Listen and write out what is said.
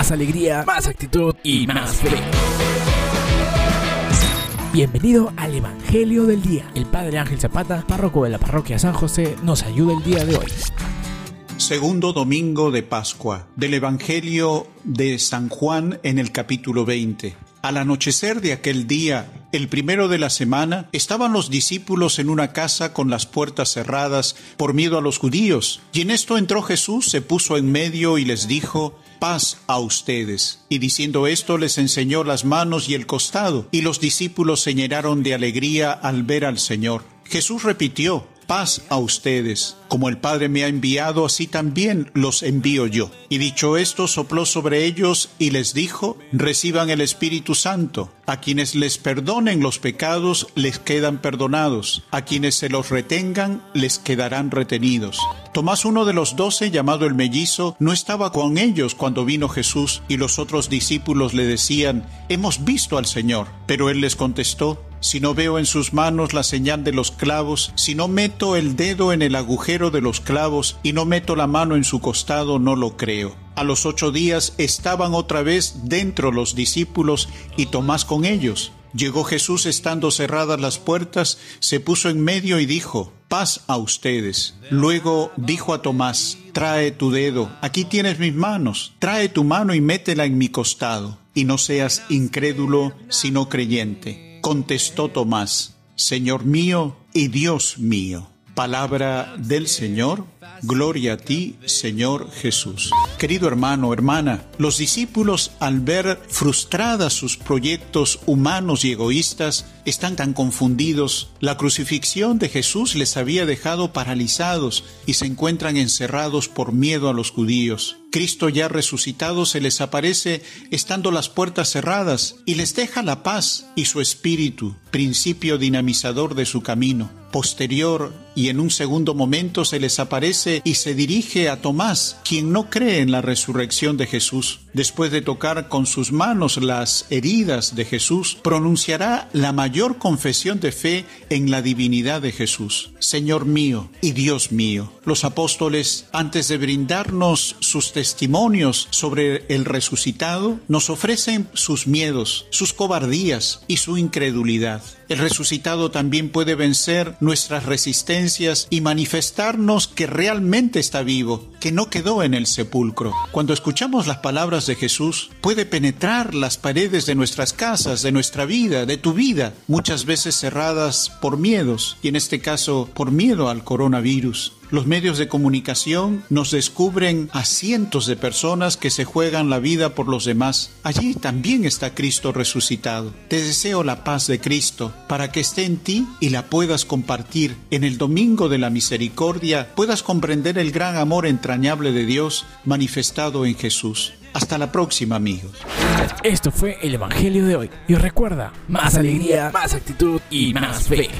más alegría, más actitud y más fe. Bienvenido al Evangelio del Día. El Padre Ángel Zapata, párroco de la parroquia San José, nos ayuda el día de hoy. Segundo domingo de Pascua del Evangelio de San Juan en el capítulo 20. Al anochecer de aquel día, el primero de la semana, estaban los discípulos en una casa con las puertas cerradas por miedo a los judíos. Y en esto entró Jesús, se puso en medio y les dijo, paz a ustedes. Y diciendo esto les enseñó las manos y el costado, y los discípulos se llenaron de alegría al ver al Señor. Jesús repitió, paz a ustedes. Como el Padre me ha enviado, así también los envío yo. Y dicho esto, sopló sobre ellos y les dijo, reciban el Espíritu Santo. A quienes les perdonen los pecados, les quedan perdonados. A quienes se los retengan, les quedarán retenidos. Tomás, uno de los doce, llamado el mellizo, no estaba con ellos cuando vino Jesús y los otros discípulos le decían, hemos visto al Señor. Pero él les contestó, si no veo en sus manos la señal de los clavos, si no meto el dedo en el agujero de los clavos y no meto la mano en su costado, no lo creo. A los ocho días estaban otra vez dentro los discípulos y Tomás con ellos. Llegó Jesús estando cerradas las puertas, se puso en medio y dijo, paz a ustedes. Luego dijo a Tomás, trae tu dedo, aquí tienes mis manos, trae tu mano y métela en mi costado, y no seas incrédulo, sino creyente contestó Tomás, Señor mío y Dios mío. Palabra del Señor, gloria a ti, Señor Jesús. Querido hermano, hermana, los discípulos al ver frustradas sus proyectos humanos y egoístas, están tan confundidos. La crucifixión de Jesús les había dejado paralizados y se encuentran encerrados por miedo a los judíos. Cristo ya resucitado se les aparece estando las puertas cerradas y les deja la paz y su espíritu, principio dinamizador de su camino. Posterior y en un segundo momento se les aparece y se dirige a Tomás, quien no cree en la resurrección de Jesús. Después de tocar con sus manos las heridas de Jesús, pronunciará la mayor confesión de fe en la divinidad de Jesús. Señor mío y Dios mío. Los apóstoles, antes de brindarnos sus testimonios sobre el resucitado, nos ofrecen sus miedos, sus cobardías y su incredulidad. El resucitado también puede vencer nuestras resistencias y manifestarnos que realmente está vivo, que no quedó en el sepulcro. Cuando escuchamos las palabras de Jesús, puede penetrar las paredes de nuestras casas, de nuestra vida, de tu vida, muchas veces cerradas por miedos, y en este caso por miedo al coronavirus. Los medios de comunicación nos descubren a cientos de personas que se juegan la vida por los demás. Allí también está Cristo resucitado. Te deseo la paz de Cristo para que esté en ti y la puedas compartir. En el Domingo de la Misericordia puedas comprender el gran amor entrañable de Dios manifestado en Jesús. Hasta la próxima, amigos. Esto fue el Evangelio de hoy. Y recuerda, más alegría, más actitud y más fe.